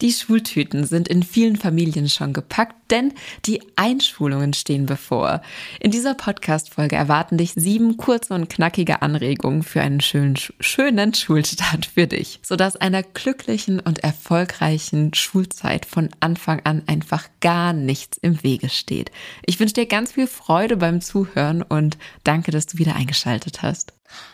Die Schultüten sind in vielen Familien schon gepackt, denn die Einschulungen stehen bevor. In dieser Podcast-Folge erwarten dich sieben kurze und knackige Anregungen für einen schönen, schönen Schulstart für dich, sodass einer glücklichen und erfolgreichen Schulzeit von Anfang an einfach gar nichts im Wege steht. Ich wünsche dir ganz viel Freude beim Zuhören und danke, dass du wieder eingeschaltet hast.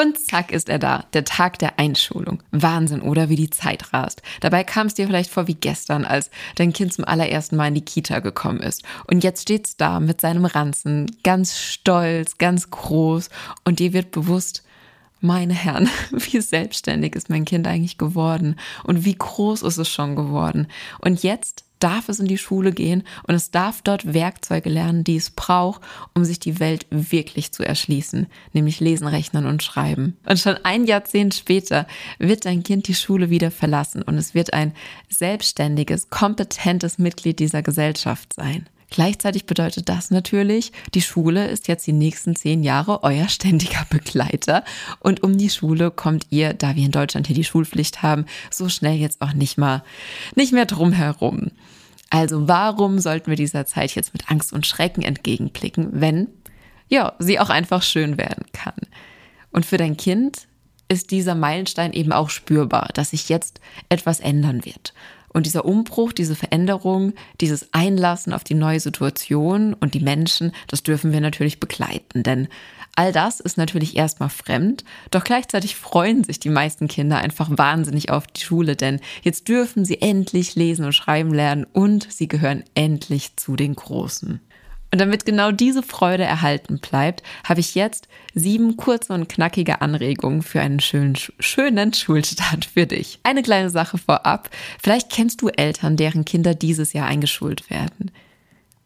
Und zack ist er da, der Tag der Einschulung. Wahnsinn, oder wie die Zeit rast. Dabei kam es dir vielleicht vor wie gestern, als dein Kind zum allerersten Mal in die Kita gekommen ist. Und jetzt steht's da mit seinem Ranzen, ganz stolz, ganz groß. Und dir wird bewusst, meine Herren, wie selbstständig ist mein Kind eigentlich geworden und wie groß ist es schon geworden. Und jetzt darf es in die Schule gehen und es darf dort Werkzeuge lernen, die es braucht, um sich die Welt wirklich zu erschließen, nämlich lesen, rechnen und schreiben. Und schon ein Jahrzehnt später wird dein Kind die Schule wieder verlassen und es wird ein selbstständiges, kompetentes Mitglied dieser Gesellschaft sein. Gleichzeitig bedeutet das natürlich, die Schule ist jetzt die nächsten zehn Jahre euer ständiger Begleiter. Und um die Schule kommt ihr, da wir in Deutschland hier die Schulpflicht haben, so schnell jetzt auch nicht mal, nicht mehr drum herum. Also warum sollten wir dieser Zeit jetzt mit Angst und Schrecken entgegenblicken, wenn, ja, sie auch einfach schön werden kann? Und für dein Kind ist dieser Meilenstein eben auch spürbar, dass sich jetzt etwas ändern wird. Und dieser Umbruch, diese Veränderung, dieses Einlassen auf die neue Situation und die Menschen, das dürfen wir natürlich begleiten. Denn all das ist natürlich erstmal fremd, doch gleichzeitig freuen sich die meisten Kinder einfach wahnsinnig auf die Schule, denn jetzt dürfen sie endlich lesen und schreiben lernen und sie gehören endlich zu den Großen. Und damit genau diese Freude erhalten bleibt, habe ich jetzt sieben kurze und knackige Anregungen für einen schönen, schönen Schulstart für dich. Eine kleine Sache vorab. Vielleicht kennst du Eltern, deren Kinder dieses Jahr eingeschult werden.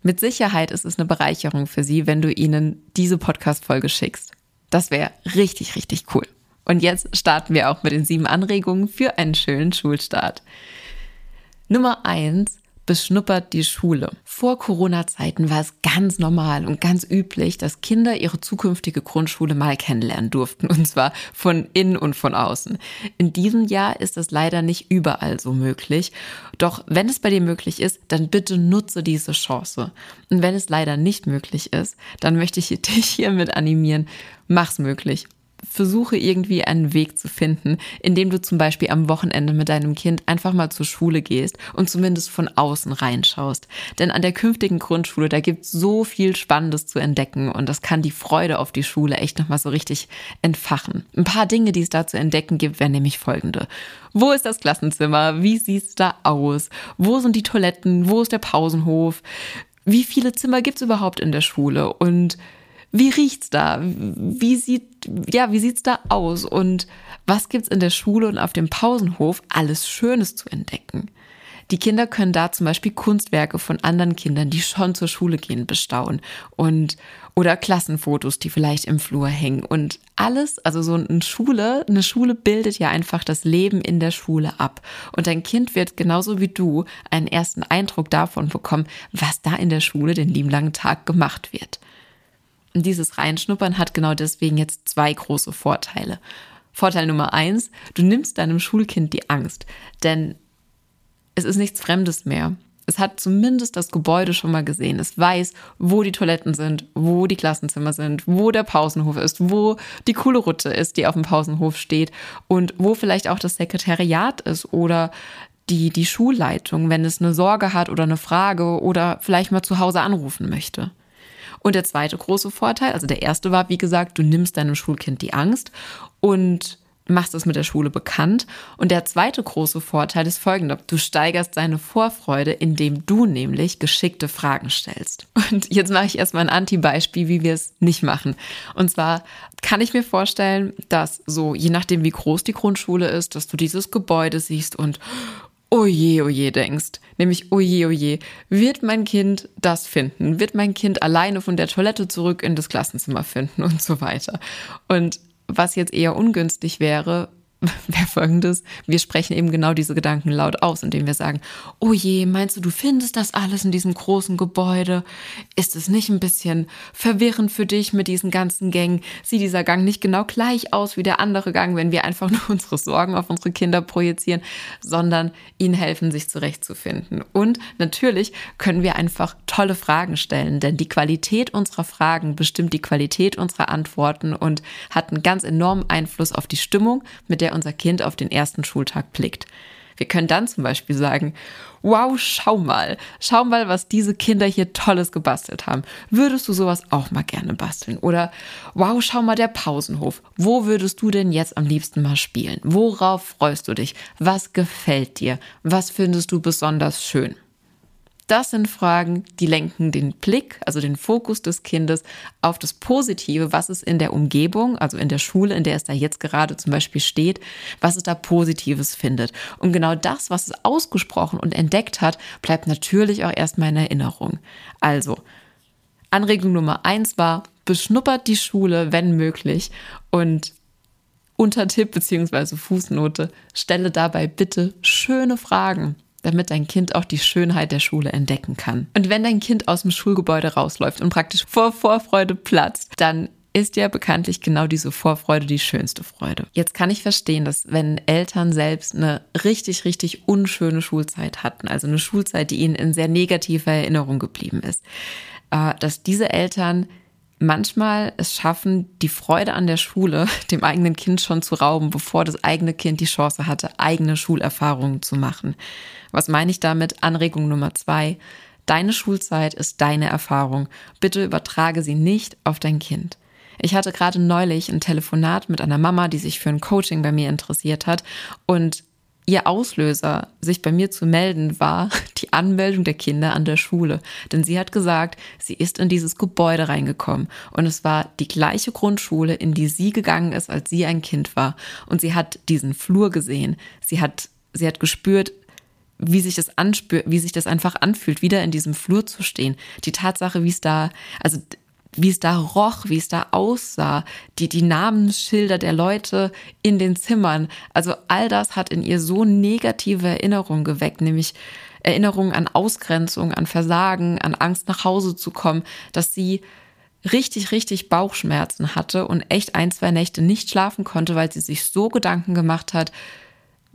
Mit Sicherheit ist es eine Bereicherung für sie, wenn du ihnen diese Podcast-Folge schickst. Das wäre richtig, richtig cool. Und jetzt starten wir auch mit den sieben Anregungen für einen schönen Schulstart. Nummer eins beschnuppert die Schule. Vor Corona-Zeiten war es ganz normal und ganz üblich, dass Kinder ihre zukünftige Grundschule mal kennenlernen durften, und zwar von innen und von außen. In diesem Jahr ist es leider nicht überall so möglich. Doch wenn es bei dir möglich ist, dann bitte nutze diese Chance. Und wenn es leider nicht möglich ist, dann möchte ich dich hiermit animieren, mach's möglich versuche irgendwie einen Weg zu finden, indem du zum Beispiel am Wochenende mit deinem Kind einfach mal zur Schule gehst und zumindest von außen reinschaust. Denn an der künftigen Grundschule, da gibt es so viel Spannendes zu entdecken und das kann die Freude auf die Schule echt nochmal so richtig entfachen. Ein paar Dinge, die es da zu entdecken gibt, wären nämlich folgende. Wo ist das Klassenzimmer? Wie sieht es da aus? Wo sind die Toiletten? Wo ist der Pausenhof? Wie viele Zimmer gibt es überhaupt in der Schule? Und wie riecht's da? Wie sieht, ja, wie sieht's da aus? Und was gibt's in der Schule und auf dem Pausenhof alles Schönes zu entdecken? Die Kinder können da zum Beispiel Kunstwerke von anderen Kindern, die schon zur Schule gehen, bestaunen und oder Klassenfotos, die vielleicht im Flur hängen und alles, also so eine Schule, eine Schule bildet ja einfach das Leben in der Schule ab und dein Kind wird genauso wie du einen ersten Eindruck davon bekommen, was da in der Schule den lieben langen Tag gemacht wird. Dieses Reinschnuppern hat genau deswegen jetzt zwei große Vorteile. Vorteil Nummer eins, du nimmst deinem Schulkind die Angst, denn es ist nichts Fremdes mehr. Es hat zumindest das Gebäude schon mal gesehen. Es weiß, wo die Toiletten sind, wo die Klassenzimmer sind, wo der Pausenhof ist, wo die coole Rutte ist, die auf dem Pausenhof steht und wo vielleicht auch das Sekretariat ist oder die, die Schulleitung, wenn es eine Sorge hat oder eine Frage oder vielleicht mal zu Hause anrufen möchte. Und der zweite große Vorteil, also der erste war, wie gesagt, du nimmst deinem Schulkind die Angst und machst es mit der Schule bekannt. Und der zweite große Vorteil ist folgender. Du steigerst seine Vorfreude, indem du nämlich geschickte Fragen stellst. Und jetzt mache ich erstmal ein Anti-Beispiel, wie wir es nicht machen. Und zwar kann ich mir vorstellen, dass so, je nachdem wie groß die Grundschule ist, dass du dieses Gebäude siehst und oje, oje denkst. Nämlich, oje, oje, wird mein Kind das finden? Wird mein Kind alleine von der Toilette zurück in das Klassenzimmer finden und so weiter? Und was jetzt eher ungünstig wäre, wäre folgendes. Wir sprechen eben genau diese Gedanken laut aus, indem wir sagen, oh je, meinst du, du findest das alles in diesem großen Gebäude? Ist es nicht ein bisschen verwirrend für dich mit diesen ganzen Gängen? Sieht dieser Gang nicht genau gleich aus wie der andere Gang, wenn wir einfach nur unsere Sorgen auf unsere Kinder projizieren, sondern ihnen helfen, sich zurechtzufinden. Und natürlich können wir einfach tolle Fragen stellen, denn die Qualität unserer Fragen bestimmt die Qualität unserer Antworten und hat einen ganz enormen Einfluss auf die Stimmung, mit der unser Kind auf den ersten Schultag blickt. Wir können dann zum Beispiel sagen, wow, schau mal, schau mal, was diese Kinder hier Tolles gebastelt haben. Würdest du sowas auch mal gerne basteln? Oder wow, schau mal der Pausenhof. Wo würdest du denn jetzt am liebsten mal spielen? Worauf freust du dich? Was gefällt dir? Was findest du besonders schön? Das sind Fragen, die lenken den Blick, also den Fokus des Kindes auf das Positive, was es in der Umgebung, also in der Schule, in der es da jetzt gerade zum Beispiel steht, was es da Positives findet. Und genau das, was es ausgesprochen und entdeckt hat, bleibt natürlich auch erstmal in Erinnerung. Also, Anregung Nummer eins war, beschnuppert die Schule, wenn möglich, und Untertipp bzw. Fußnote, stelle dabei bitte schöne Fragen damit dein Kind auch die Schönheit der Schule entdecken kann. Und wenn dein Kind aus dem Schulgebäude rausläuft und praktisch vor Vorfreude platzt, dann ist ja bekanntlich genau diese Vorfreude die schönste Freude. Jetzt kann ich verstehen, dass wenn Eltern selbst eine richtig, richtig unschöne Schulzeit hatten, also eine Schulzeit, die ihnen in sehr negativer Erinnerung geblieben ist, äh, dass diese Eltern manchmal es schaffen, die Freude an der Schule dem eigenen Kind schon zu rauben, bevor das eigene Kind die Chance hatte, eigene Schulerfahrungen zu machen. Was meine ich damit? Anregung Nummer zwei. Deine Schulzeit ist deine Erfahrung. Bitte übertrage sie nicht auf dein Kind. Ich hatte gerade neulich ein Telefonat mit einer Mama, die sich für ein Coaching bei mir interessiert hat und Ihr Auslöser, sich bei mir zu melden, war die Anmeldung der Kinder an der Schule. Denn sie hat gesagt, sie ist in dieses Gebäude reingekommen. Und es war die gleiche Grundschule, in die sie gegangen ist, als sie ein Kind war. Und sie hat diesen Flur gesehen. Sie hat, sie hat gespürt, wie sich das anspürt, wie sich das einfach anfühlt, wieder in diesem Flur zu stehen. Die Tatsache, wie es da, also wie es da roch, wie es da aussah, die, die Namensschilder der Leute in den Zimmern. Also all das hat in ihr so negative Erinnerungen geweckt, nämlich Erinnerungen an Ausgrenzung, an Versagen, an Angst nach Hause zu kommen, dass sie richtig, richtig Bauchschmerzen hatte und echt ein, zwei Nächte nicht schlafen konnte, weil sie sich so Gedanken gemacht hat,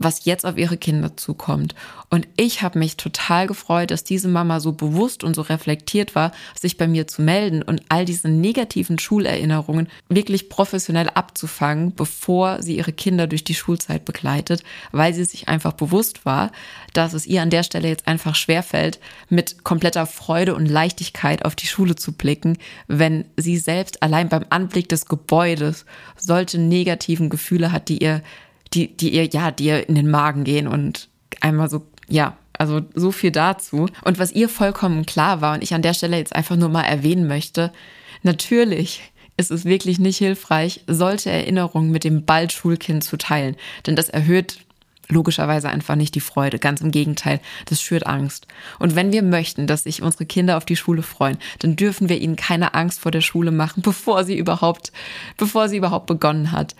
was jetzt auf ihre Kinder zukommt. Und ich habe mich total gefreut, dass diese Mama so bewusst und so reflektiert war, sich bei mir zu melden und all diese negativen Schulerinnerungen wirklich professionell abzufangen, bevor sie ihre Kinder durch die Schulzeit begleitet, weil sie sich einfach bewusst war, dass es ihr an der Stelle jetzt einfach schwerfällt, mit kompletter Freude und Leichtigkeit auf die Schule zu blicken, wenn sie selbst allein beim Anblick des Gebäudes solche negativen Gefühle hat, die ihr die, die ihr, ja, die ihr in den Magen gehen und einmal so, ja, also so viel dazu. Und was ihr vollkommen klar war und ich an der Stelle jetzt einfach nur mal erwähnen möchte, natürlich ist es wirklich nicht hilfreich, solche Erinnerungen mit dem bald Schulkind zu teilen, denn das erhöht logischerweise einfach nicht die Freude. Ganz im Gegenteil, das schürt Angst. Und wenn wir möchten, dass sich unsere Kinder auf die Schule freuen, dann dürfen wir ihnen keine Angst vor der Schule machen, bevor sie überhaupt, bevor sie überhaupt begonnen hat.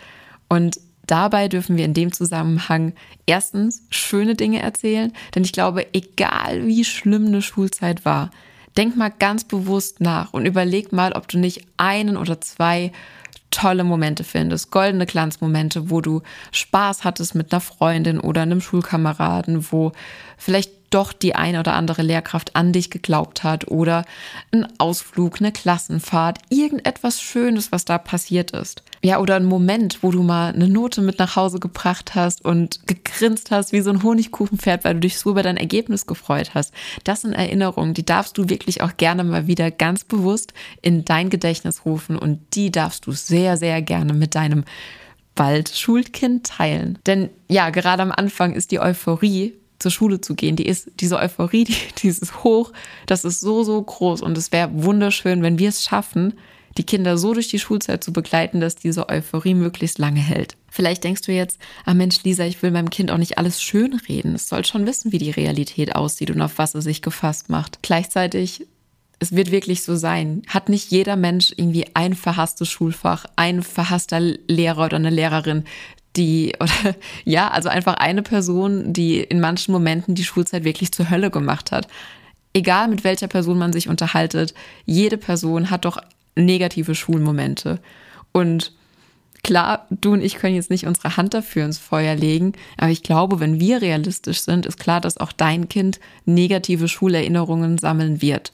Und dabei dürfen wir in dem Zusammenhang erstens schöne Dinge erzählen, denn ich glaube, egal wie schlimm eine Schulzeit war, denk mal ganz bewusst nach und überleg mal, ob du nicht einen oder zwei tolle Momente findest, goldene Glanzmomente, wo du Spaß hattest mit einer Freundin oder einem Schulkameraden, wo vielleicht doch die eine oder andere Lehrkraft an dich geglaubt hat oder ein Ausflug, eine Klassenfahrt, irgendetwas Schönes, was da passiert ist. Ja, oder ein Moment, wo du mal eine Note mit nach Hause gebracht hast und gegrinst hast wie so ein Honigkuchenpferd, weil du dich so über dein Ergebnis gefreut hast. Das sind Erinnerungen, die darfst du wirklich auch gerne mal wieder ganz bewusst in dein Gedächtnis rufen und die darfst du sehr, sehr gerne mit deinem bald Schulkind teilen. Denn ja, gerade am Anfang ist die Euphorie, zur Schule zu gehen, die ist, diese Euphorie, die, dieses Hoch, das ist so, so groß. Und es wäre wunderschön, wenn wir es schaffen, die Kinder so durch die Schulzeit zu begleiten, dass diese Euphorie möglichst lange hält. Vielleicht denkst du jetzt, ah Mensch, Lisa, ich will meinem Kind auch nicht alles schön reden. Es soll schon wissen, wie die Realität aussieht und auf was es sich gefasst macht. Gleichzeitig es wird wirklich so sein. Hat nicht jeder Mensch irgendwie ein verhasstes Schulfach, ein verhasster Lehrer oder eine Lehrerin, die, oder ja, also einfach eine Person, die in manchen Momenten die Schulzeit wirklich zur Hölle gemacht hat. Egal mit welcher Person man sich unterhaltet, jede Person hat doch negative Schulmomente. Und klar, du und ich können jetzt nicht unsere Hand dafür ins Feuer legen, aber ich glaube, wenn wir realistisch sind, ist klar, dass auch dein Kind negative Schulerinnerungen sammeln wird.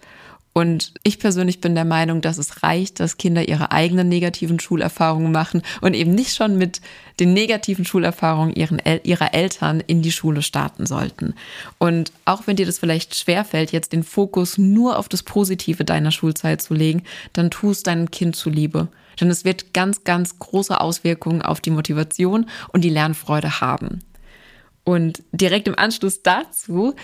Und ich persönlich bin der Meinung, dass es reicht, dass Kinder ihre eigenen negativen Schulerfahrungen machen und eben nicht schon mit den negativen Schulerfahrungen ihren, ihrer Eltern in die Schule starten sollten. Und auch wenn dir das vielleicht schwerfällt, jetzt den Fokus nur auf das Positive deiner Schulzeit zu legen, dann tust deinem Kind zuliebe. Denn es wird ganz, ganz große Auswirkungen auf die Motivation und die Lernfreude haben. Und direkt im Anschluss dazu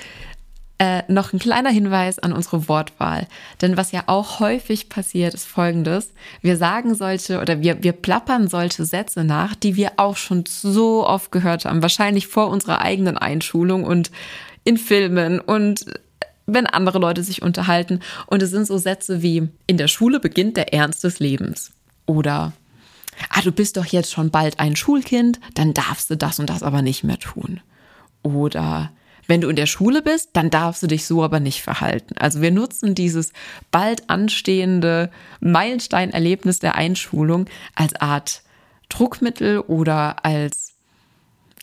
äh, noch ein kleiner Hinweis an unsere Wortwahl. Denn was ja auch häufig passiert, ist folgendes. Wir sagen solche oder wir, wir plappern solche Sätze nach, die wir auch schon so oft gehört haben. Wahrscheinlich vor unserer eigenen Einschulung und in Filmen und wenn andere Leute sich unterhalten. Und es sind so Sätze wie, in der Schule beginnt der Ernst des Lebens. Oder, ah, du bist doch jetzt schon bald ein Schulkind, dann darfst du das und das aber nicht mehr tun. Oder, wenn du in der Schule bist, dann darfst du dich so aber nicht verhalten. Also wir nutzen dieses bald anstehende Meilensteinerlebnis der Einschulung als Art Druckmittel oder als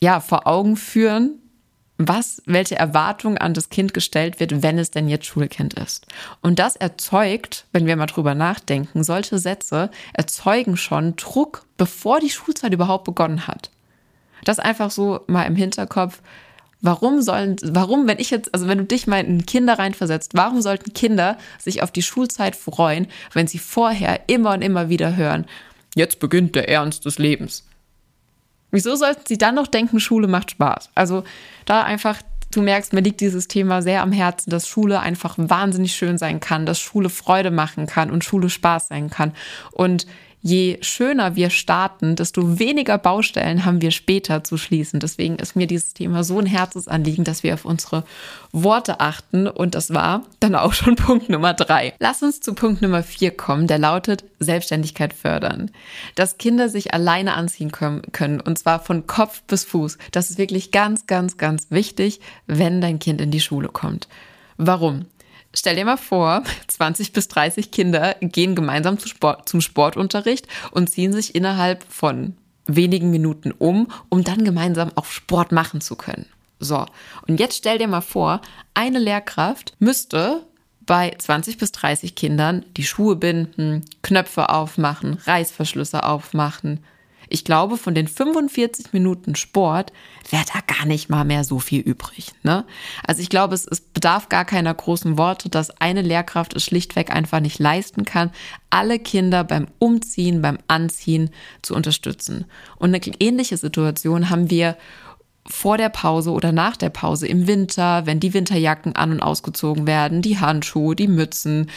ja, vor Augen führen, was, welche Erwartung an das Kind gestellt wird, wenn es denn jetzt Schulkind ist. Und das erzeugt, wenn wir mal drüber nachdenken, solche Sätze erzeugen schon Druck, bevor die Schulzeit überhaupt begonnen hat. Das einfach so mal im Hinterkopf. Warum sollen, warum, wenn ich jetzt, also wenn du dich mal in Kinder reinversetzt, warum sollten Kinder sich auf die Schulzeit freuen, wenn sie vorher immer und immer wieder hören, jetzt beginnt der Ernst des Lebens? Wieso sollten sie dann noch denken, Schule macht Spaß? Also da einfach, du merkst, mir liegt dieses Thema sehr am Herzen, dass Schule einfach wahnsinnig schön sein kann, dass Schule Freude machen kann und Schule Spaß sein kann. Und je schöner wir starten, desto weniger Baustellen haben wir später zu schließen. Deswegen ist mir dieses Thema so ein Herzensanliegen, dass wir auf unsere Worte achten. Und das war dann auch schon Punkt Nummer drei. Lass uns zu Punkt Nummer vier kommen, der lautet Selbstständigkeit fördern. Dass Kinder sich alleine anziehen können, und zwar von Kopf bis Fuß. Das ist wirklich ganz, ganz, ganz wichtig, wenn dein Kind in die Schule kommt. Warum? Stell dir mal vor, 20 bis 30 Kinder gehen gemeinsam zum, Sport, zum Sportunterricht und ziehen sich innerhalb von wenigen Minuten um, um dann gemeinsam auch Sport machen zu können. So, und jetzt stell dir mal vor, eine Lehrkraft müsste bei 20 bis 30 Kindern die Schuhe binden, Knöpfe aufmachen, Reißverschlüsse aufmachen, ich glaube, von den 45 Minuten Sport wäre da gar nicht mal mehr so viel übrig. Ne? Also ich glaube, es, es bedarf gar keiner großen Worte, dass eine Lehrkraft es schlichtweg einfach nicht leisten kann, alle Kinder beim Umziehen, beim Anziehen zu unterstützen. Und eine ähnliche Situation haben wir vor der Pause oder nach der Pause im Winter, wenn die Winterjacken an und ausgezogen werden, die Handschuhe, die Mützen,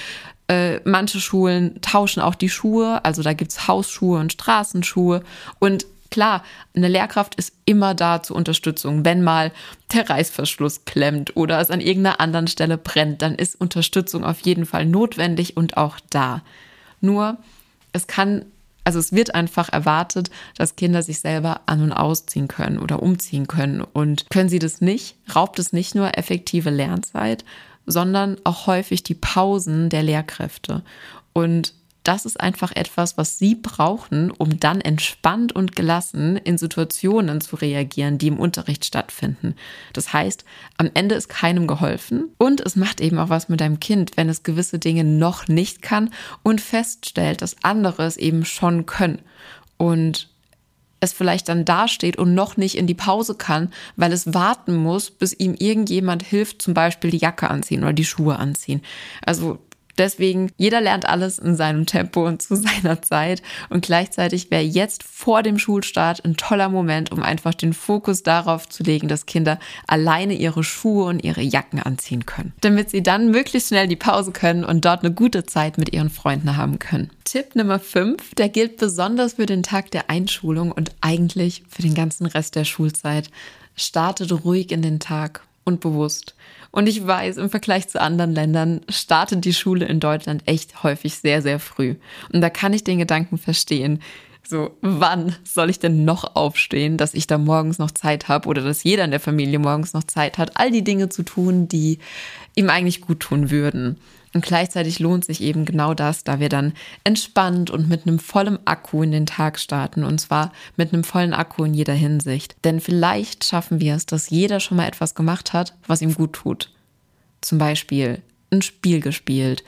äh, manche Schulen tauschen auch die Schuhe, also da gibt es Hausschuhe und Straßenschuhe. Und klar, eine Lehrkraft ist immer da zur Unterstützung. Wenn mal der Reißverschluss klemmt oder es an irgendeiner anderen Stelle brennt, dann ist Unterstützung auf jeden Fall notwendig und auch da. Nur, es kann, also es wird einfach erwartet, dass Kinder sich selber an- und ausziehen können oder umziehen können. Und können sie das nicht, raubt es nicht nur effektive Lernzeit, sondern auch häufig die Pausen der Lehrkräfte. Und das ist einfach etwas, was sie brauchen, um dann entspannt und gelassen in Situationen zu reagieren, die im Unterricht stattfinden. Das heißt, am Ende ist keinem geholfen und es macht eben auch was mit deinem Kind, wenn es gewisse Dinge noch nicht kann und feststellt, dass andere es eben schon können. Und es vielleicht dann dasteht und noch nicht in die Pause kann, weil es warten muss, bis ihm irgendjemand hilft, zum Beispiel die Jacke anziehen oder die Schuhe anziehen. Also Deswegen, jeder lernt alles in seinem Tempo und zu seiner Zeit. Und gleichzeitig wäre jetzt vor dem Schulstart ein toller Moment, um einfach den Fokus darauf zu legen, dass Kinder alleine ihre Schuhe und ihre Jacken anziehen können. Damit sie dann möglichst schnell die Pause können und dort eine gute Zeit mit ihren Freunden haben können. Tipp Nummer 5, der gilt besonders für den Tag der Einschulung und eigentlich für den ganzen Rest der Schulzeit. Startet ruhig in den Tag und bewusst. Und ich weiß, im Vergleich zu anderen Ländern startet die Schule in Deutschland echt häufig sehr, sehr früh. Und da kann ich den Gedanken verstehen. So, wann soll ich denn noch aufstehen, dass ich da morgens noch Zeit habe oder dass jeder in der Familie morgens noch Zeit hat, all die Dinge zu tun, die ihm eigentlich gut tun würden. Und gleichzeitig lohnt sich eben genau das, da wir dann entspannt und mit einem vollen Akku in den Tag starten. Und zwar mit einem vollen Akku in jeder Hinsicht. Denn vielleicht schaffen wir es, dass jeder schon mal etwas gemacht hat, was ihm gut tut. Zum Beispiel ein Spiel gespielt,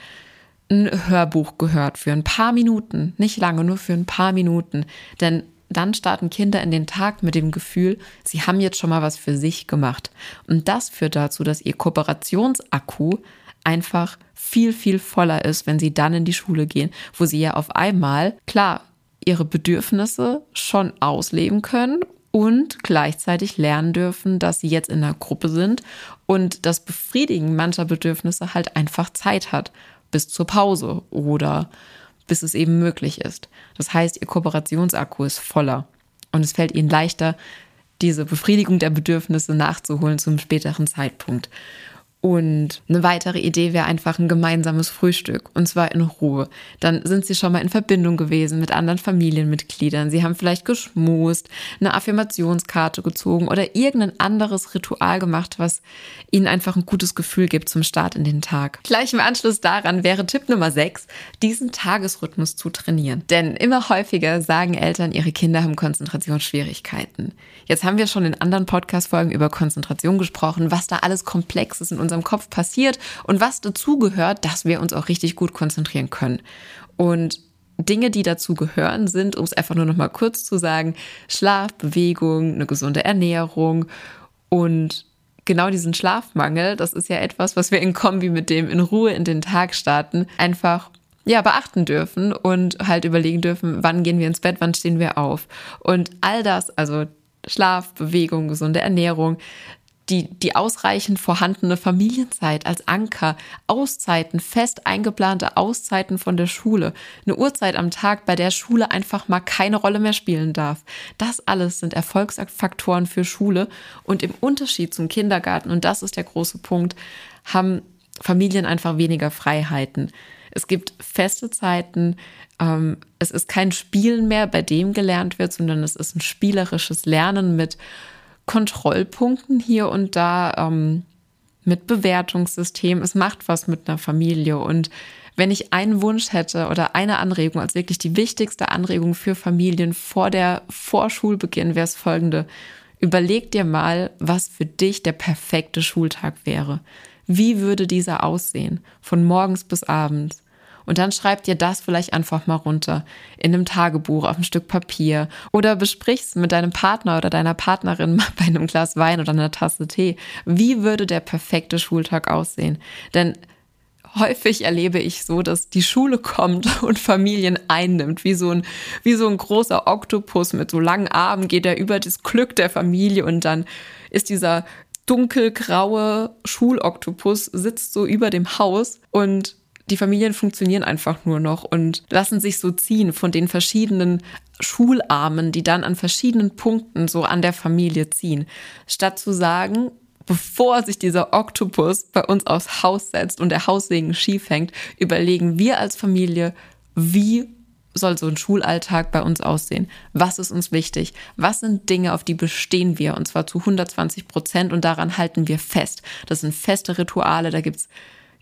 ein Hörbuch gehört für ein paar Minuten, nicht lange, nur für ein paar Minuten. Denn dann starten Kinder in den Tag mit dem Gefühl, sie haben jetzt schon mal was für sich gemacht. Und das führt dazu, dass ihr Kooperationsakku einfach viel, viel voller ist, wenn sie dann in die Schule gehen, wo sie ja auf einmal, klar, ihre Bedürfnisse schon ausleben können und gleichzeitig lernen dürfen, dass sie jetzt in einer Gruppe sind und das Befriedigen mancher Bedürfnisse halt einfach Zeit hat, bis zur Pause oder bis es eben möglich ist. Das heißt, ihr Kooperationsakku ist voller und es fällt ihnen leichter, diese Befriedigung der Bedürfnisse nachzuholen zum späteren Zeitpunkt. Und eine weitere Idee wäre einfach ein gemeinsames Frühstück und zwar in Ruhe. Dann sind sie schon mal in Verbindung gewesen mit anderen Familienmitgliedern. Sie haben vielleicht geschmust, eine Affirmationskarte gezogen oder irgendein anderes Ritual gemacht, was ihnen einfach ein gutes Gefühl gibt zum Start in den Tag. Gleich im Anschluss daran wäre Tipp Nummer 6, diesen Tagesrhythmus zu trainieren. Denn immer häufiger sagen Eltern, ihre Kinder haben Konzentrationsschwierigkeiten. Jetzt haben wir schon in anderen Podcast-Folgen über Konzentration gesprochen, was da alles komplex ist in unserem Kopf passiert und was dazu gehört, dass wir uns auch richtig gut konzentrieren können. Und Dinge, die dazu gehören, sind, um es einfach nur noch mal kurz zu sagen, Schlaf, Bewegung, eine gesunde Ernährung und genau diesen Schlafmangel, das ist ja etwas, was wir in Kombi mit dem in Ruhe in den Tag starten, einfach ja, beachten dürfen und halt überlegen dürfen, wann gehen wir ins Bett, wann stehen wir auf. Und all das, also Schlaf, Bewegung, gesunde Ernährung, die, die ausreichend vorhandene Familienzeit als Anker, Auszeiten, fest eingeplante Auszeiten von der Schule, eine Uhrzeit am Tag, bei der Schule einfach mal keine Rolle mehr spielen darf. Das alles sind Erfolgsfaktoren für Schule und im Unterschied zum Kindergarten, und das ist der große Punkt, haben Familien einfach weniger Freiheiten. Es gibt feste Zeiten, ähm, es ist kein Spielen mehr, bei dem gelernt wird, sondern es ist ein spielerisches Lernen mit Kontrollpunkten hier und da, ähm, mit Bewertungssystem. Es macht was mit einer Familie. Und wenn ich einen Wunsch hätte oder eine Anregung als wirklich die wichtigste Anregung für Familien vor der Vorschulbeginn, wäre es folgende. Überleg dir mal, was für dich der perfekte Schultag wäre. Wie würde dieser aussehen? Von morgens bis abends. Und dann schreib dir das vielleicht einfach mal runter in einem Tagebuch auf ein Stück Papier oder besprichst mit deinem Partner oder deiner Partnerin mal bei einem Glas Wein oder einer Tasse Tee. Wie würde der perfekte Schultag aussehen? Denn häufig erlebe ich so, dass die Schule kommt und Familien einnimmt, wie so ein, wie so ein großer Oktopus mit so langen Armen geht er über das Glück der Familie und dann ist dieser dunkelgraue Schuloktopus sitzt so über dem Haus und die Familien funktionieren einfach nur noch und lassen sich so ziehen von den verschiedenen Schularmen, die dann an verschiedenen Punkten so an der Familie ziehen. Statt zu sagen, bevor sich dieser Oktopus bei uns aufs Haus setzt und der Haussegen schief hängt, überlegen wir als Familie, wie soll so ein Schulalltag bei uns aussehen? Was ist uns wichtig? Was sind Dinge, auf die bestehen wir? Und zwar zu 120 Prozent und daran halten wir fest. Das sind feste Rituale, da gibt's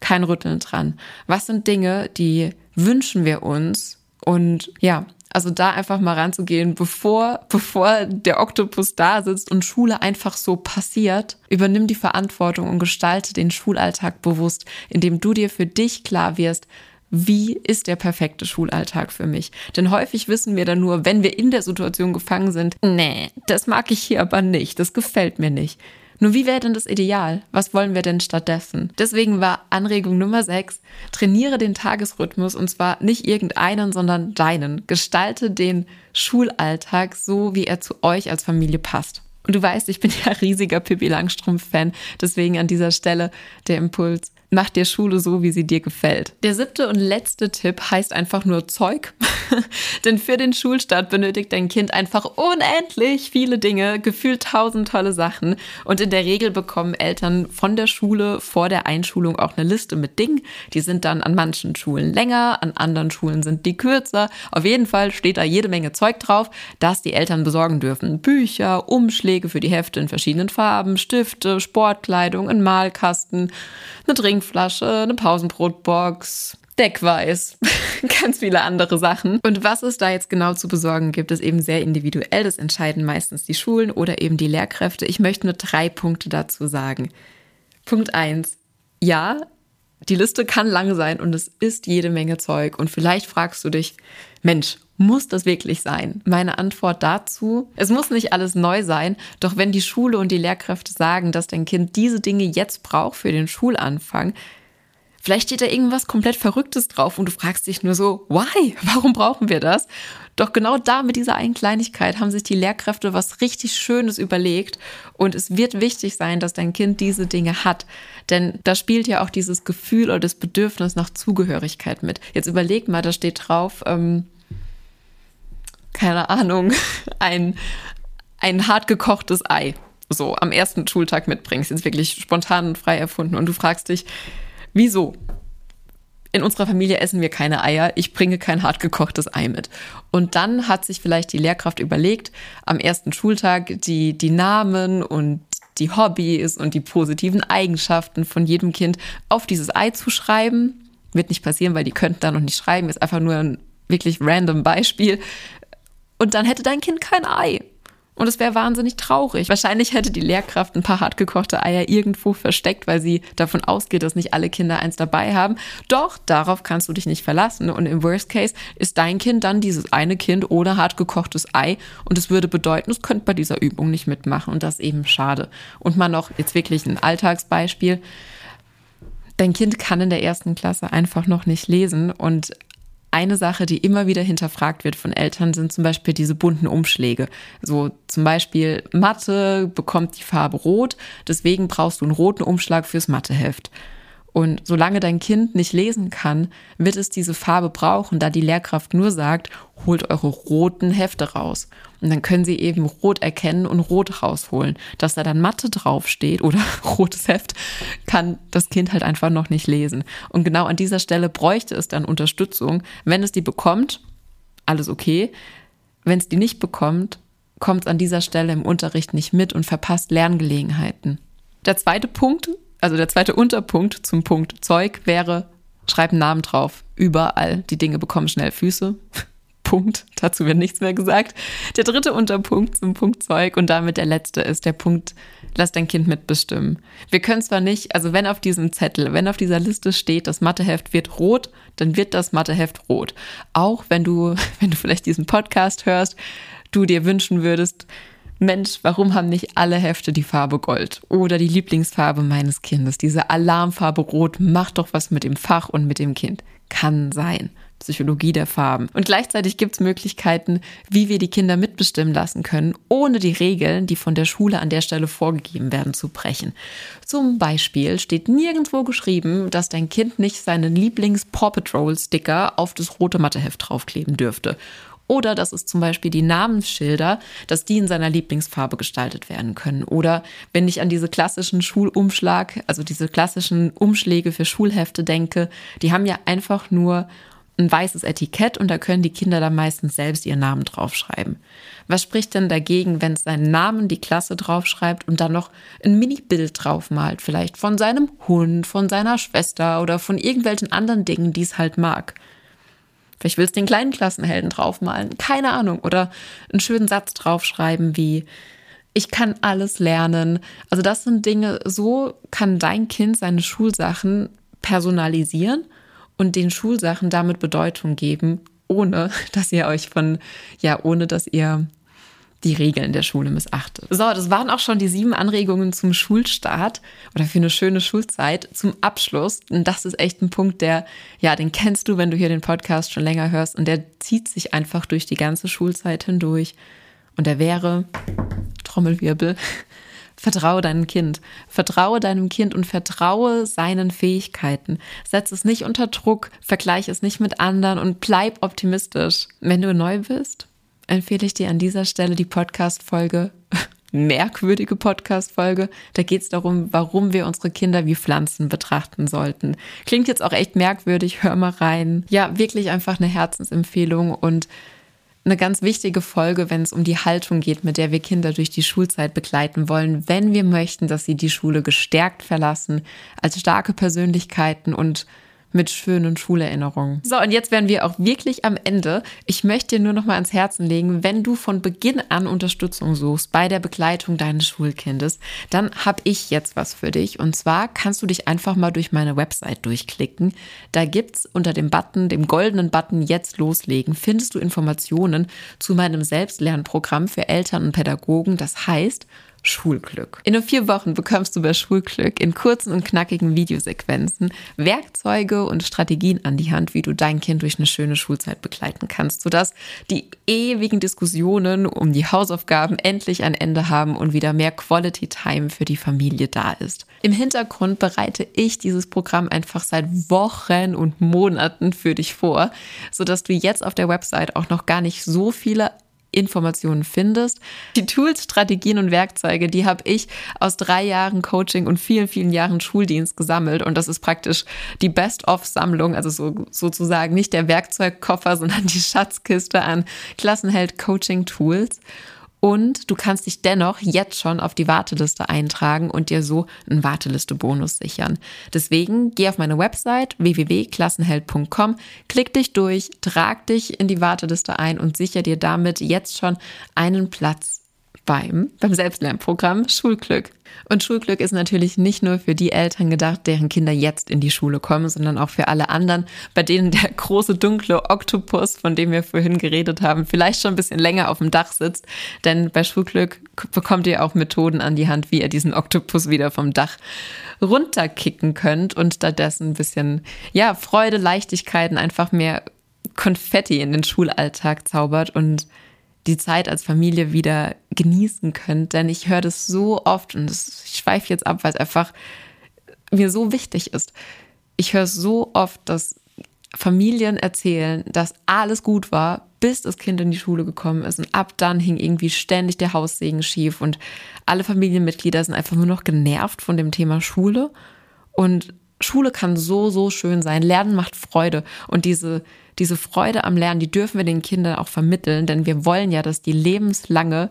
kein Rütteln dran. Was sind Dinge, die wünschen wir uns? Und ja, also da einfach mal ranzugehen, bevor, bevor der Oktopus da sitzt und Schule einfach so passiert. Übernimm die Verantwortung und gestalte den Schulalltag bewusst, indem du dir für dich klar wirst, wie ist der perfekte Schulalltag für mich? Denn häufig wissen wir dann nur, wenn wir in der Situation gefangen sind, nee, das mag ich hier aber nicht, das gefällt mir nicht. Nur wie wäre denn das Ideal? Was wollen wir denn stattdessen? Deswegen war Anregung Nummer 6, trainiere den Tagesrhythmus und zwar nicht irgendeinen, sondern deinen. Gestalte den Schulalltag so, wie er zu euch als Familie passt. Und du weißt, ich bin ja riesiger Pippi Langstrumpf-Fan, deswegen an dieser Stelle der Impuls, mach dir Schule so, wie sie dir gefällt. Der siebte und letzte Tipp heißt einfach nur Zeug. Denn für den Schulstart benötigt dein Kind einfach unendlich viele Dinge, gefühlt tausend tolle Sachen. Und in der Regel bekommen Eltern von der Schule vor der Einschulung auch eine Liste mit Dingen. Die sind dann an manchen Schulen länger, an anderen Schulen sind die kürzer. Auf jeden Fall steht da jede Menge Zeug drauf, das die Eltern besorgen dürfen. Bücher, Umschläge für die Hefte in verschiedenen Farben, Stifte, Sportkleidung, ein Malkasten, eine Trinkflasche, eine Pausenbrotbox, Deckweiß, ganz viele andere Sachen. Und was es da jetzt genau zu besorgen gibt, ist eben sehr individuell. Das entscheiden meistens die Schulen oder eben die Lehrkräfte. Ich möchte nur drei Punkte dazu sagen. Punkt eins: Ja, die Liste kann lang sein und es ist jede Menge Zeug. Und vielleicht fragst du dich, Mensch, muss das wirklich sein? Meine Antwort dazu, es muss nicht alles neu sein, doch wenn die Schule und die Lehrkräfte sagen, dass dein Kind diese Dinge jetzt braucht für den Schulanfang, Vielleicht steht da irgendwas komplett Verrücktes drauf und du fragst dich nur so, why? Warum brauchen wir das? Doch genau da mit dieser einen Kleinigkeit haben sich die Lehrkräfte was richtig Schönes überlegt und es wird wichtig sein, dass dein Kind diese Dinge hat, denn da spielt ja auch dieses Gefühl oder das Bedürfnis nach Zugehörigkeit mit. Jetzt überleg mal, da steht drauf, ähm, keine Ahnung, ein, ein hart gekochtes Ei so am ersten Schultag mitbringst, jetzt wirklich spontan und frei erfunden und du fragst dich, Wieso? in unserer Familie essen wir keine Eier, ich bringe kein hart gekochtes Ei mit. Und dann hat sich vielleicht die Lehrkraft überlegt, am ersten Schultag die, die Namen und die Hobbys und die positiven Eigenschaften von jedem Kind auf dieses Ei zu schreiben. Wird nicht passieren, weil die könnten da noch nicht schreiben, ist einfach nur ein wirklich random Beispiel. Und dann hätte dein Kind kein Ei. Und es wäre wahnsinnig traurig. Wahrscheinlich hätte die Lehrkraft ein paar hartgekochte Eier irgendwo versteckt, weil sie davon ausgeht, dass nicht alle Kinder eins dabei haben. Doch darauf kannst du dich nicht verlassen. Und im Worst Case ist dein Kind dann dieses eine Kind ohne hartgekochtes Ei. Und es würde bedeuten, es könnte bei dieser Übung nicht mitmachen. Und das ist eben schade. Und mal noch jetzt wirklich ein Alltagsbeispiel. Dein Kind kann in der ersten Klasse einfach noch nicht lesen und eine Sache, die immer wieder hinterfragt wird von Eltern, sind zum Beispiel diese bunten Umschläge. So zum Beispiel Mathe bekommt die Farbe rot, deswegen brauchst du einen roten Umschlag fürs Matheheft. Und solange dein Kind nicht lesen kann, wird es diese Farbe brauchen, da die Lehrkraft nur sagt, holt eure roten Hefte raus. Und dann können sie eben rot erkennen und rot rausholen. Dass da dann Mathe draufsteht oder rotes Heft, kann das Kind halt einfach noch nicht lesen. Und genau an dieser Stelle bräuchte es dann Unterstützung. Wenn es die bekommt, alles okay. Wenn es die nicht bekommt, kommt es an dieser Stelle im Unterricht nicht mit und verpasst Lerngelegenheiten. Der zweite Punkt also der zweite Unterpunkt zum Punkt Zeug wäre, schreib einen Namen drauf. Überall. Die Dinge bekommen schnell Füße. Punkt. Dazu wird nichts mehr gesagt. Der dritte Unterpunkt zum Punkt Zeug und damit der letzte ist der Punkt, lass dein Kind mitbestimmen. Wir können zwar nicht, also wenn auf diesem Zettel, wenn auf dieser Liste steht, das Matheheft wird rot, dann wird das Matheheft rot. Auch wenn du, wenn du vielleicht diesen Podcast hörst, du dir wünschen würdest, Mensch, warum haben nicht alle Hefte die Farbe Gold? Oder die Lieblingsfarbe meines Kindes, diese Alarmfarbe Rot, macht doch was mit dem Fach und mit dem Kind. Kann sein. Psychologie der Farben. Und gleichzeitig gibt es Möglichkeiten, wie wir die Kinder mitbestimmen lassen können, ohne die Regeln, die von der Schule an der Stelle vorgegeben werden, zu brechen. Zum Beispiel steht nirgendwo geschrieben, dass dein Kind nicht seinen Lieblings-Paw Patrol-Sticker auf das rote Matheheft draufkleben dürfte. Oder dass es zum Beispiel die Namensschilder, dass die in seiner Lieblingsfarbe gestaltet werden können. Oder wenn ich an diese klassischen Schulumschlag, also diese klassischen Umschläge für Schulhefte denke, die haben ja einfach nur ein weißes Etikett und da können die Kinder dann meistens selbst ihren Namen draufschreiben. Was spricht denn dagegen, wenn es seinen Namen, die Klasse draufschreibt und dann noch ein Mini-Bild draufmalt, vielleicht von seinem Hund, von seiner Schwester oder von irgendwelchen anderen Dingen, die es halt mag? Vielleicht willst du den kleinen Klassenhelden draufmalen, keine Ahnung. Oder einen schönen Satz draufschreiben wie, ich kann alles lernen. Also das sind Dinge, so kann dein Kind seine Schulsachen personalisieren und den Schulsachen damit Bedeutung geben, ohne dass ihr euch von, ja, ohne dass ihr die Regeln der Schule missachtet. So, das waren auch schon die sieben Anregungen zum Schulstart oder für eine schöne Schulzeit zum Abschluss. Und das ist echt ein Punkt, der, ja, den kennst du, wenn du hier den Podcast schon länger hörst und der zieht sich einfach durch die ganze Schulzeit hindurch. Und der wäre, Trommelwirbel, Vertraue deinem Kind. Vertraue deinem Kind und vertraue seinen Fähigkeiten. Setz es nicht unter Druck, vergleiche es nicht mit anderen und bleib optimistisch. Wenn du neu bist, empfehle ich dir an dieser Stelle die Podcast-Folge, merkwürdige Podcast-Folge. Da geht es darum, warum wir unsere Kinder wie Pflanzen betrachten sollten. Klingt jetzt auch echt merkwürdig, hör mal rein. Ja, wirklich einfach eine Herzensempfehlung und eine ganz wichtige Folge, wenn es um die Haltung geht, mit der wir Kinder durch die Schulzeit begleiten wollen, wenn wir möchten, dass sie die Schule gestärkt verlassen, als starke Persönlichkeiten und mit schönen Schulerinnerungen. So, und jetzt wären wir auch wirklich am Ende. Ich möchte dir nur noch mal ans Herzen legen, wenn du von Beginn an Unterstützung suchst bei der Begleitung deines Schulkindes, dann habe ich jetzt was für dich. Und zwar kannst du dich einfach mal durch meine Website durchklicken. Da gibt's unter dem Button, dem goldenen Button jetzt loslegen, findest du Informationen zu meinem Selbstlernprogramm für Eltern und Pädagogen. Das heißt, Schulglück. In nur vier Wochen bekommst du bei Schulglück in kurzen und knackigen Videosequenzen Werkzeuge und Strategien an die Hand, wie du dein Kind durch eine schöne Schulzeit begleiten kannst, sodass die ewigen Diskussionen um die Hausaufgaben endlich ein Ende haben und wieder mehr Quality Time für die Familie da ist. Im Hintergrund bereite ich dieses Programm einfach seit Wochen und Monaten für dich vor, sodass du jetzt auf der Website auch noch gar nicht so viele Informationen findest. Die Tools, Strategien und Werkzeuge, die habe ich aus drei Jahren Coaching und vielen, vielen Jahren Schuldienst gesammelt. Und das ist praktisch die Best-of-Sammlung, also so, sozusagen nicht der Werkzeugkoffer, sondern die Schatzkiste an Klassenheld-Coaching-Tools. Und du kannst dich dennoch jetzt schon auf die Warteliste eintragen und dir so einen Warteliste-Bonus sichern. Deswegen geh auf meine Website www.klassenheld.com, klick dich durch, trag dich in die Warteliste ein und sicher dir damit jetzt schon einen Platz beim, beim Selbstlernprogramm Schulglück. Und Schulglück ist natürlich nicht nur für die Eltern gedacht, deren Kinder jetzt in die Schule kommen, sondern auch für alle anderen, bei denen der große dunkle Oktopus, von dem wir vorhin geredet haben, vielleicht schon ein bisschen länger auf dem Dach sitzt. Denn bei Schulglück bekommt ihr auch Methoden an die Hand, wie ihr diesen Oktopus wieder vom Dach runterkicken könnt und stattdessen ein bisschen, ja, Freude, Leichtigkeiten, einfach mehr Konfetti in den Schulalltag zaubert und die Zeit als Familie wieder genießen könnt. Denn ich höre das so oft und das, ich schweife jetzt ab, weil es einfach mir so wichtig ist. Ich höre so oft, dass Familien erzählen, dass alles gut war, bis das Kind in die Schule gekommen ist. Und ab dann hing irgendwie ständig der Haussegen schief und alle Familienmitglieder sind einfach nur noch genervt von dem Thema Schule. Und Schule kann so, so schön sein. Lernen macht Freude. Und diese, diese Freude am Lernen, die dürfen wir den Kindern auch vermitteln, denn wir wollen ja, dass die lebenslange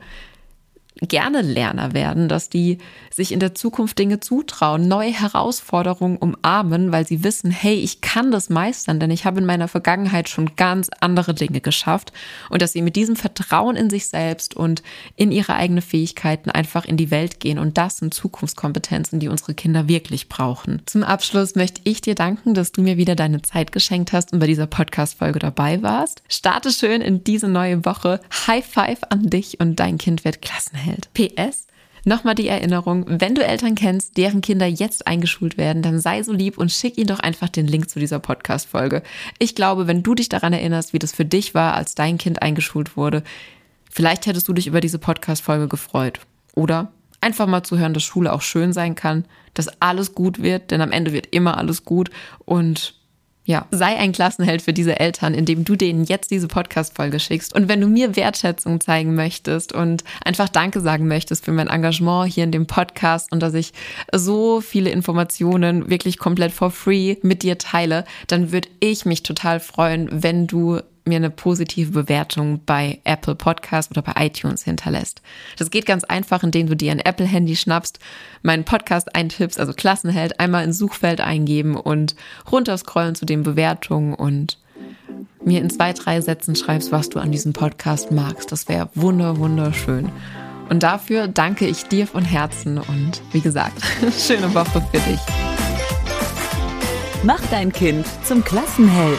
gerne Lerner werden, dass die sich in der Zukunft Dinge zutrauen, neue Herausforderungen umarmen, weil sie wissen, hey, ich kann das meistern, denn ich habe in meiner Vergangenheit schon ganz andere Dinge geschafft und dass sie mit diesem Vertrauen in sich selbst und in ihre eigenen Fähigkeiten einfach in die Welt gehen und das sind Zukunftskompetenzen, die unsere Kinder wirklich brauchen. Zum Abschluss möchte ich dir danken, dass du mir wieder deine Zeit geschenkt hast und bei dieser Podcast-Folge dabei warst. Starte schön in diese neue Woche. High Five an dich und dein Kind wird Klassenheld hält. PS, Nochmal die Erinnerung, wenn du Eltern kennst, deren Kinder jetzt eingeschult werden, dann sei so lieb und schick ihnen doch einfach den Link zu dieser Podcast-Folge. Ich glaube, wenn du dich daran erinnerst, wie das für dich war, als dein Kind eingeschult wurde, vielleicht hättest du dich über diese Podcast-Folge gefreut. Oder einfach mal zu hören, dass Schule auch schön sein kann, dass alles gut wird, denn am Ende wird immer alles gut und ja, sei ein Klassenheld für diese Eltern, indem du denen jetzt diese Podcast-Folge schickst. Und wenn du mir Wertschätzung zeigen möchtest und einfach Danke sagen möchtest für mein Engagement hier in dem Podcast und dass ich so viele Informationen wirklich komplett for free mit dir teile, dann würde ich mich total freuen, wenn du mir eine positive Bewertung bei Apple Podcast oder bei iTunes hinterlässt. Das geht ganz einfach, indem du dir ein Apple-Handy schnappst, meinen Podcast eintippst, also Klassenheld, einmal ins Suchfeld eingeben und runterscrollen zu den Bewertungen und mir in zwei, drei Sätzen schreibst, was du an diesem Podcast magst. Das wäre wunder, wunderschön. Und dafür danke ich dir von Herzen und wie gesagt, schöne Woche für dich. Mach dein Kind zum Klassenheld.